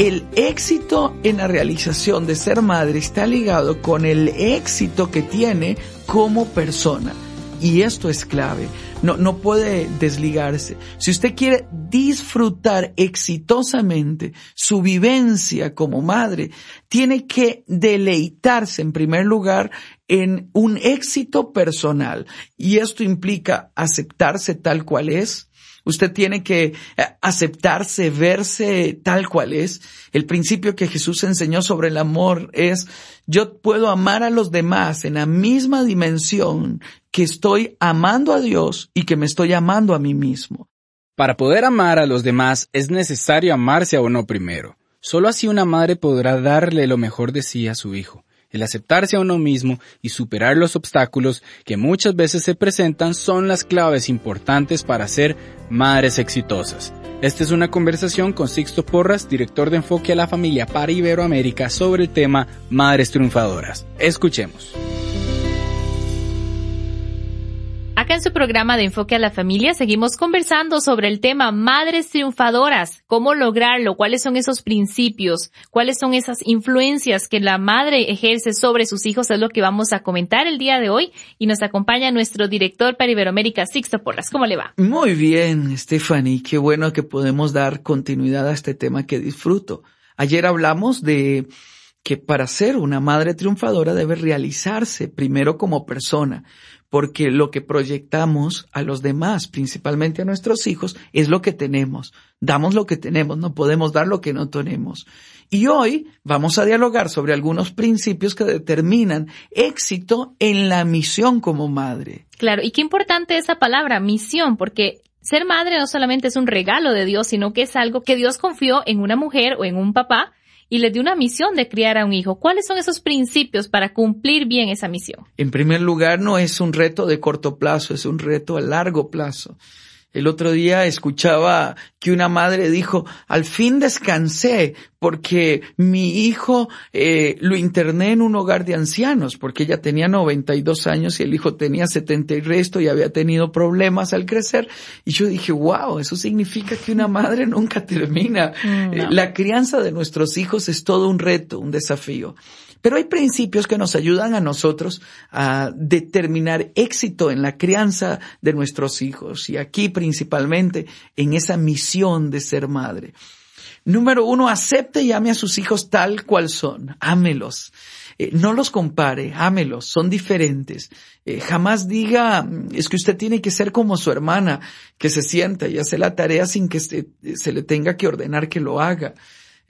El éxito en la realización de ser madre está ligado con el éxito que tiene como persona. Y esto es clave. No, no puede desligarse. Si usted quiere disfrutar exitosamente su vivencia como madre, tiene que deleitarse en primer lugar en un éxito personal. Y esto implica aceptarse tal cual es, Usted tiene que eh, aceptarse, verse tal cual es. El principio que Jesús enseñó sobre el amor es, yo puedo amar a los demás en la misma dimensión que estoy amando a Dios y que me estoy amando a mí mismo. Para poder amar a los demás es necesario amarse a uno primero. Solo así una madre podrá darle lo mejor de sí a su hijo. El aceptarse a uno mismo y superar los obstáculos que muchas veces se presentan son las claves importantes para ser madres exitosas. Esta es una conversación con Sixto Porras, director de enfoque a la familia para Iberoamérica, sobre el tema Madres Triunfadoras. Escuchemos. Acá en su programa de Enfoque a la Familia seguimos conversando sobre el tema Madres Triunfadoras, cómo lograrlo, cuáles son esos principios, cuáles son esas influencias que la madre ejerce sobre sus hijos, es lo que vamos a comentar el día de hoy y nos acompaña nuestro director para Iberoamérica, Sixto Porras. ¿Cómo le va? Muy bien, Stephanie, qué bueno que podemos dar continuidad a este tema que disfruto. Ayer hablamos de que para ser una madre triunfadora debe realizarse primero como persona, porque lo que proyectamos a los demás, principalmente a nuestros hijos, es lo que tenemos. Damos lo que tenemos, no podemos dar lo que no tenemos. Y hoy vamos a dialogar sobre algunos principios que determinan éxito en la misión como madre. Claro, y qué importante esa palabra, misión, porque ser madre no solamente es un regalo de Dios, sino que es algo que Dios confió en una mujer o en un papá y le dio una misión de criar a un hijo. ¿Cuáles son esos principios para cumplir bien esa misión? En primer lugar, no es un reto de corto plazo, es un reto a largo plazo. El otro día escuchaba que una madre dijo, al fin descansé porque mi hijo eh, lo interné en un hogar de ancianos, porque ella tenía 92 años y el hijo tenía 70 y resto y había tenido problemas al crecer. Y yo dije, wow, eso significa que una madre nunca termina. Mm, eh, la crianza de nuestros hijos es todo un reto, un desafío. Pero hay principios que nos ayudan a nosotros a determinar éxito en la crianza de nuestros hijos y aquí principalmente en esa misión de ser madre. Número uno, acepte y ame a sus hijos tal cual son. Ámelos. Eh, no los compare, ámelos, son diferentes. Eh, jamás diga, es que usted tiene que ser como su hermana, que se sienta y hace la tarea sin que se le tenga que ordenar que lo haga.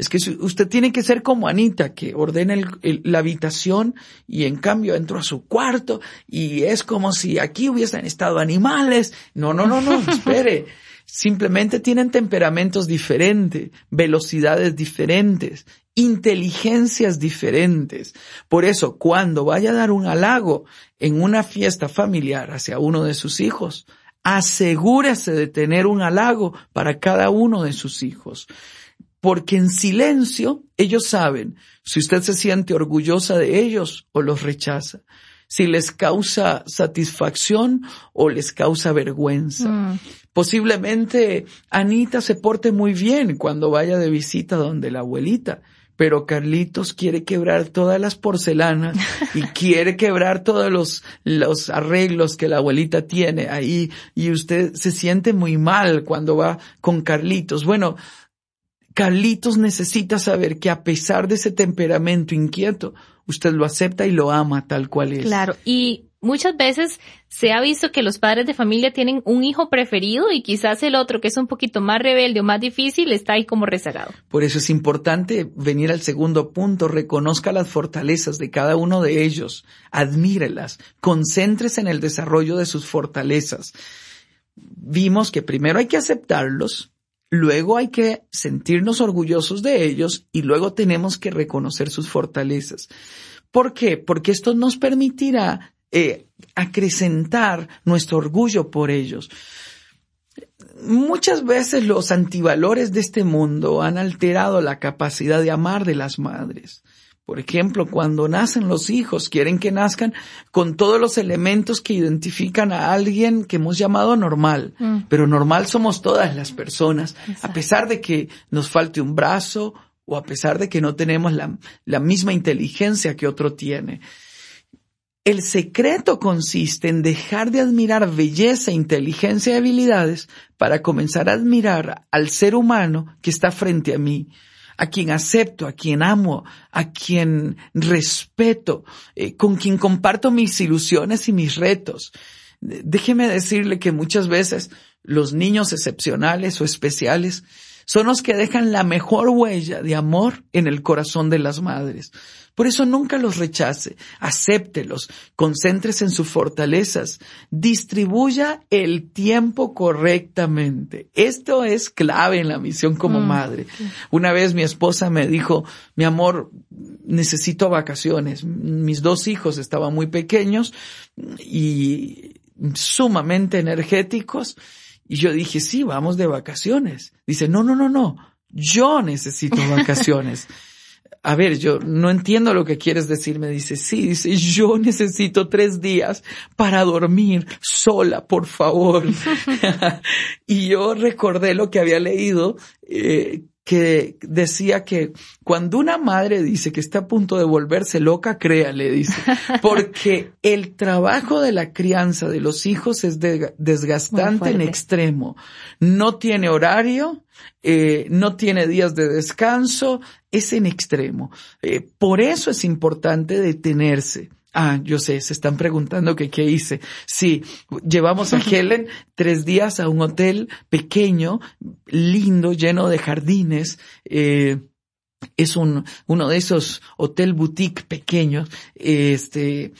Es que usted tiene que ser como Anita, que ordena la habitación y en cambio entro a su cuarto y es como si aquí hubiesen estado animales. No, no, no, no, espere. Simplemente tienen temperamentos diferentes, velocidades diferentes, inteligencias diferentes. Por eso, cuando vaya a dar un halago en una fiesta familiar hacia uno de sus hijos, asegúrese de tener un halago para cada uno de sus hijos porque en silencio ellos saben si usted se siente orgullosa de ellos o los rechaza, si les causa satisfacción o les causa vergüenza. Mm. Posiblemente Anita se porte muy bien cuando vaya de visita donde la abuelita, pero Carlitos quiere quebrar todas las porcelanas y quiere quebrar todos los, los arreglos que la abuelita tiene ahí y usted se siente muy mal cuando va con Carlitos. Bueno, Carlitos necesita saber que a pesar de ese temperamento inquieto, usted lo acepta y lo ama tal cual es. Claro, y muchas veces se ha visto que los padres de familia tienen un hijo preferido y quizás el otro que es un poquito más rebelde o más difícil está ahí como rezagado. Por eso es importante venir al segundo punto, reconozca las fortalezas de cada uno de ellos, admírelas, concéntrese en el desarrollo de sus fortalezas. Vimos que primero hay que aceptarlos, luego hay que sentirnos orgullosos de ellos y luego tenemos que reconocer sus fortalezas. ¿Por qué? Porque esto nos permitirá eh, acrecentar nuestro orgullo por ellos. Muchas veces los antivalores de este mundo han alterado la capacidad de amar de las madres. Por ejemplo, cuando nacen los hijos, quieren que nazcan con todos los elementos que identifican a alguien que hemos llamado normal. Mm. Pero normal somos todas las personas, a pesar de que nos falte un brazo o a pesar de que no tenemos la, la misma inteligencia que otro tiene. El secreto consiste en dejar de admirar belleza, inteligencia y habilidades para comenzar a admirar al ser humano que está frente a mí, a quien acepto, a quien amo, a quien respeto, eh, con quien comparto mis ilusiones y mis retos. Déjeme decirle que muchas veces los niños excepcionales o especiales son los que dejan la mejor huella de amor en el corazón de las madres. Por eso nunca los rechace, acéptelos, concéntrese en sus fortalezas, distribuya el tiempo correctamente. Esto es clave en la misión como mm, madre. Una vez mi esposa me dijo, mi amor, necesito vacaciones. Mis dos hijos estaban muy pequeños y sumamente energéticos. Y yo dije, sí, vamos de vacaciones. Dice, no, no, no, no, yo necesito vacaciones a ver, yo no entiendo lo que quieres decir. Me dice, sí, dice, yo necesito tres días para dormir sola, por favor. y yo recordé lo que había leído, eh, que decía que cuando una madre dice que está a punto de volverse loca, créale, dice, porque el trabajo de la crianza de los hijos es desgastante en extremo. No tiene horario, eh, no tiene días de descanso, es en extremo. Eh, por eso es importante detenerse. Ah, yo sé, se están preguntando que qué hice. Sí, llevamos a Helen tres días a un hotel pequeño, lindo, lleno de jardines. Eh, es un, uno de esos hotel boutique pequeños. Este,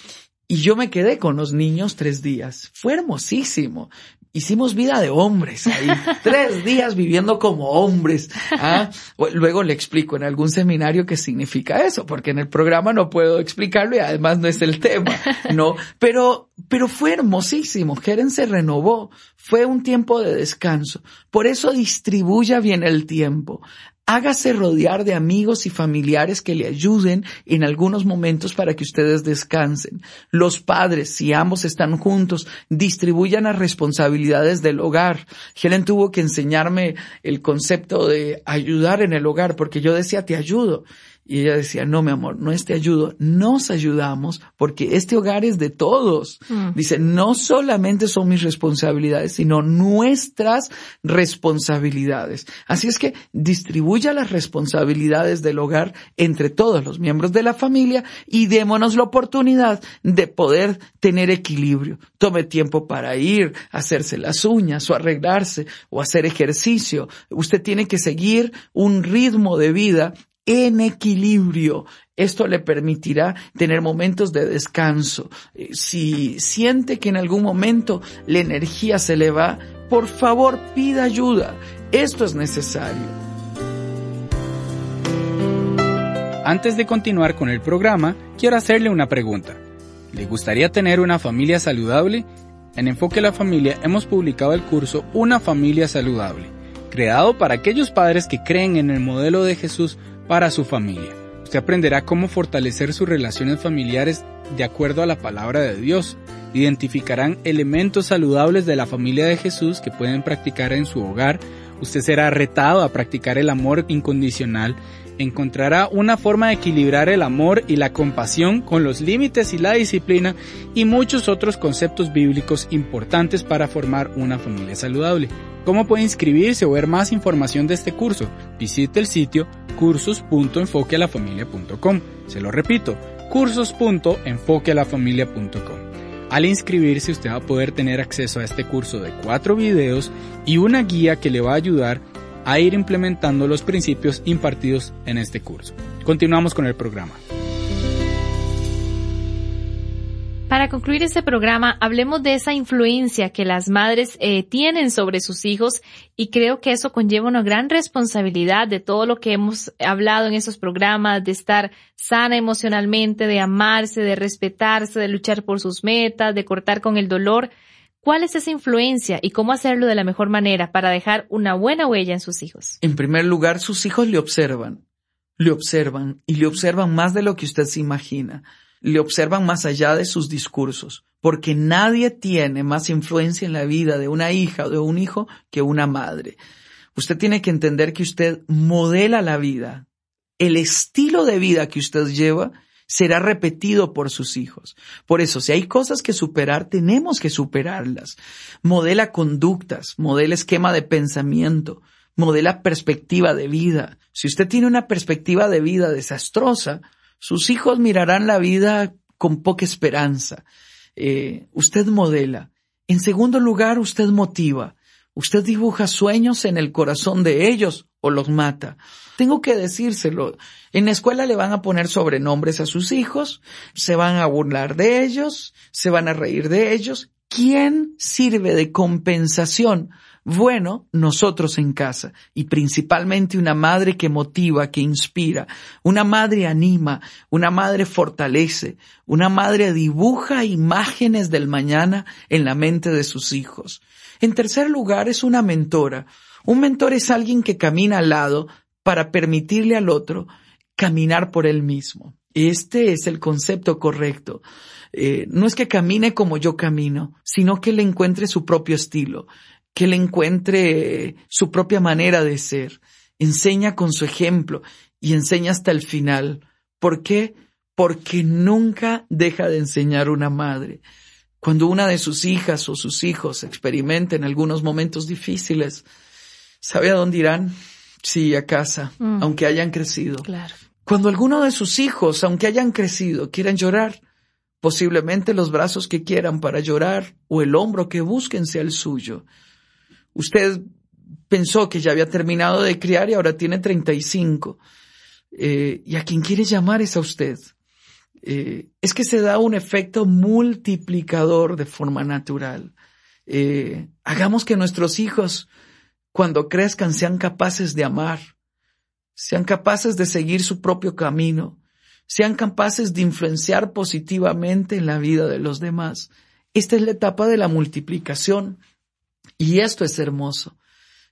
y yo me quedé con los niños tres días. Fue hermosísimo hicimos vida de hombres ahí, tres días viviendo como hombres. ¿ah? Luego le explico en algún seminario qué significa eso, porque en el programa no puedo explicarlo y además no es el tema, ¿no? Pero, pero fue hermosísimo. Jeren se renovó. Fue un tiempo de descanso. Por eso distribuya bien el tiempo. Hágase rodear de amigos y familiares que le ayuden en algunos momentos para que ustedes descansen. Los padres, si ambos están juntos, distribuyan las responsabilidades del hogar. Helen tuvo que enseñarme el concepto de ayudar en el hogar porque yo decía, te ayudo. Y ella decía, no, mi amor, no es te ayudo, nos ayudamos porque este hogar es de todos. Mm. Dice, no solamente son mis responsabilidades, sino nuestras responsabilidades. Así es que distribuya las responsabilidades del hogar entre todos los miembros de la familia y démonos la oportunidad de poder tener equilibrio. Tome tiempo para ir, hacerse las uñas o arreglarse o hacer ejercicio. Usted tiene que seguir un ritmo de vida en equilibrio. Esto le permitirá tener momentos de descanso. Eh, si siente que en algún momento la energía se le va, por favor pida ayuda. Esto es necesario. Antes de continuar con el programa, quiero hacerle una pregunta. ¿Le gustaría tener una familia saludable? En Enfoque a la Familia hemos publicado el curso Una familia saludable, creado para aquellos padres que creen en el modelo de Jesús para su familia. Usted aprenderá cómo fortalecer sus relaciones familiares de acuerdo a la palabra de Dios. Identificarán elementos saludables de la familia de Jesús que pueden practicar en su hogar. Usted será retado a practicar el amor incondicional encontrará una forma de equilibrar el amor y la compasión con los límites y la disciplina y muchos otros conceptos bíblicos importantes para formar una familia saludable. ¿Cómo puede inscribirse o ver más información de este curso? Visite el sitio cursos.enfoquealafamilia.com. Se lo repito, cursos.enfoquealafamilia.com. Al inscribirse usted va a poder tener acceso a este curso de cuatro videos y una guía que le va a ayudar a ir implementando los principios impartidos en este curso. Continuamos con el programa. Para concluir este programa, hablemos de esa influencia que las madres eh, tienen sobre sus hijos y creo que eso conlleva una gran responsabilidad de todo lo que hemos hablado en esos programas, de estar sana emocionalmente, de amarse, de respetarse, de luchar por sus metas, de cortar con el dolor. ¿Cuál es esa influencia y cómo hacerlo de la mejor manera para dejar una buena huella en sus hijos? En primer lugar, sus hijos le observan, le observan y le observan más de lo que usted se imagina le observan más allá de sus discursos, porque nadie tiene más influencia en la vida de una hija o de un hijo que una madre. Usted tiene que entender que usted modela la vida. El estilo de vida que usted lleva será repetido por sus hijos. Por eso, si hay cosas que superar, tenemos que superarlas. Modela conductas, modela esquema de pensamiento, modela perspectiva de vida. Si usted tiene una perspectiva de vida desastrosa, sus hijos mirarán la vida con poca esperanza. Eh, usted modela. En segundo lugar, usted motiva. Usted dibuja sueños en el corazón de ellos o los mata. Tengo que decírselo. En la escuela le van a poner sobrenombres a sus hijos, se van a burlar de ellos, se van a reír de ellos. ¿Quién sirve de compensación bueno, nosotros en casa y principalmente una madre que motiva, que inspira, una madre anima, una madre fortalece, una madre dibuja imágenes del mañana en la mente de sus hijos. En tercer lugar, es una mentora. Un mentor es alguien que camina al lado para permitirle al otro caminar por él mismo. Este es el concepto correcto. Eh, no es que camine como yo camino, sino que le encuentre su propio estilo que él encuentre su propia manera de ser. Enseña con su ejemplo y enseña hasta el final. ¿Por qué? Porque nunca deja de enseñar una madre. Cuando una de sus hijas o sus hijos experimenten algunos momentos difíciles, ¿sabe a dónde irán? Sí, a casa, mm. aunque hayan crecido. Claro. Cuando alguno de sus hijos, aunque hayan crecido, quieran llorar, posiblemente los brazos que quieran para llorar o el hombro que busquen sea el suyo. Usted pensó que ya había terminado de criar y ahora tiene 35. Eh, y a quien quiere llamar es a usted. Eh, es que se da un efecto multiplicador de forma natural. Eh, hagamos que nuestros hijos, cuando crezcan, sean capaces de amar, sean capaces de seguir su propio camino, sean capaces de influenciar positivamente en la vida de los demás. Esta es la etapa de la multiplicación. Y esto es hermoso.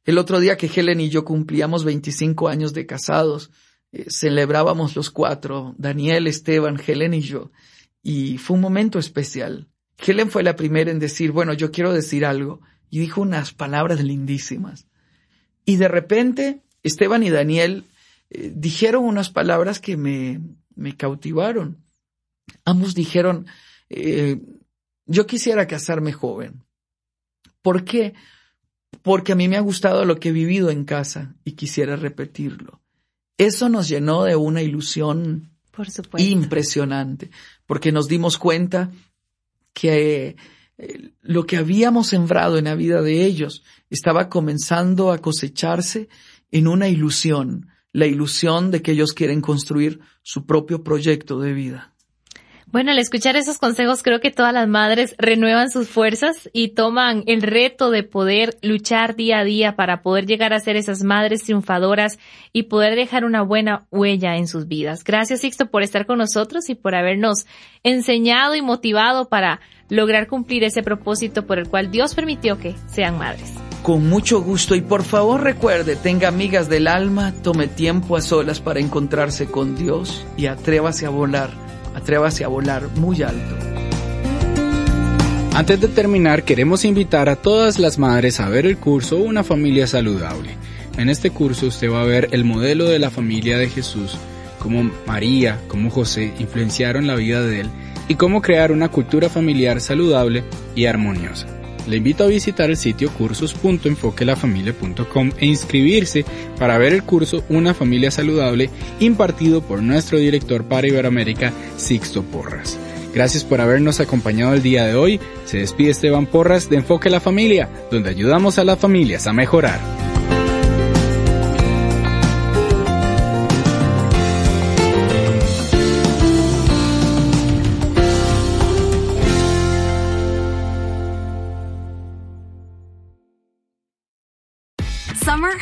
El otro día que Helen y yo cumplíamos 25 años de casados, eh, celebrábamos los cuatro, Daniel, Esteban, Helen y yo, y fue un momento especial. Helen fue la primera en decir, bueno, yo quiero decir algo, y dijo unas palabras lindísimas. Y de repente, Esteban y Daniel eh, dijeron unas palabras que me, me cautivaron. Ambos dijeron, eh, yo quisiera casarme joven. ¿Por qué? Porque a mí me ha gustado lo que he vivido en casa y quisiera repetirlo. Eso nos llenó de una ilusión impresionante, porque nos dimos cuenta que lo que habíamos sembrado en la vida de ellos estaba comenzando a cosecharse en una ilusión, la ilusión de que ellos quieren construir su propio proyecto de vida. Bueno, al escuchar esos consejos creo que todas las madres renuevan sus fuerzas y toman el reto de poder luchar día a día para poder llegar a ser esas madres triunfadoras y poder dejar una buena huella en sus vidas. Gracias Sixto por estar con nosotros y por habernos enseñado y motivado para lograr cumplir ese propósito por el cual Dios permitió que sean madres. Con mucho gusto y por favor recuerde, tenga amigas del alma, tome tiempo a solas para encontrarse con Dios y atrévase a volar atrévase a volar muy alto. Antes de terminar, queremos invitar a todas las madres a ver el curso Una familia saludable. En este curso usted va a ver el modelo de la familia de Jesús, cómo María, cómo José influenciaron la vida de él y cómo crear una cultura familiar saludable y armoniosa. Le invito a visitar el sitio cursos.enfoquelafamilia.com e inscribirse para ver el curso Una familia saludable impartido por nuestro director para Iberoamérica, Sixto Porras. Gracias por habernos acompañado el día de hoy. Se despide Esteban Porras de Enfoque la Familia, donde ayudamos a las familias a mejorar.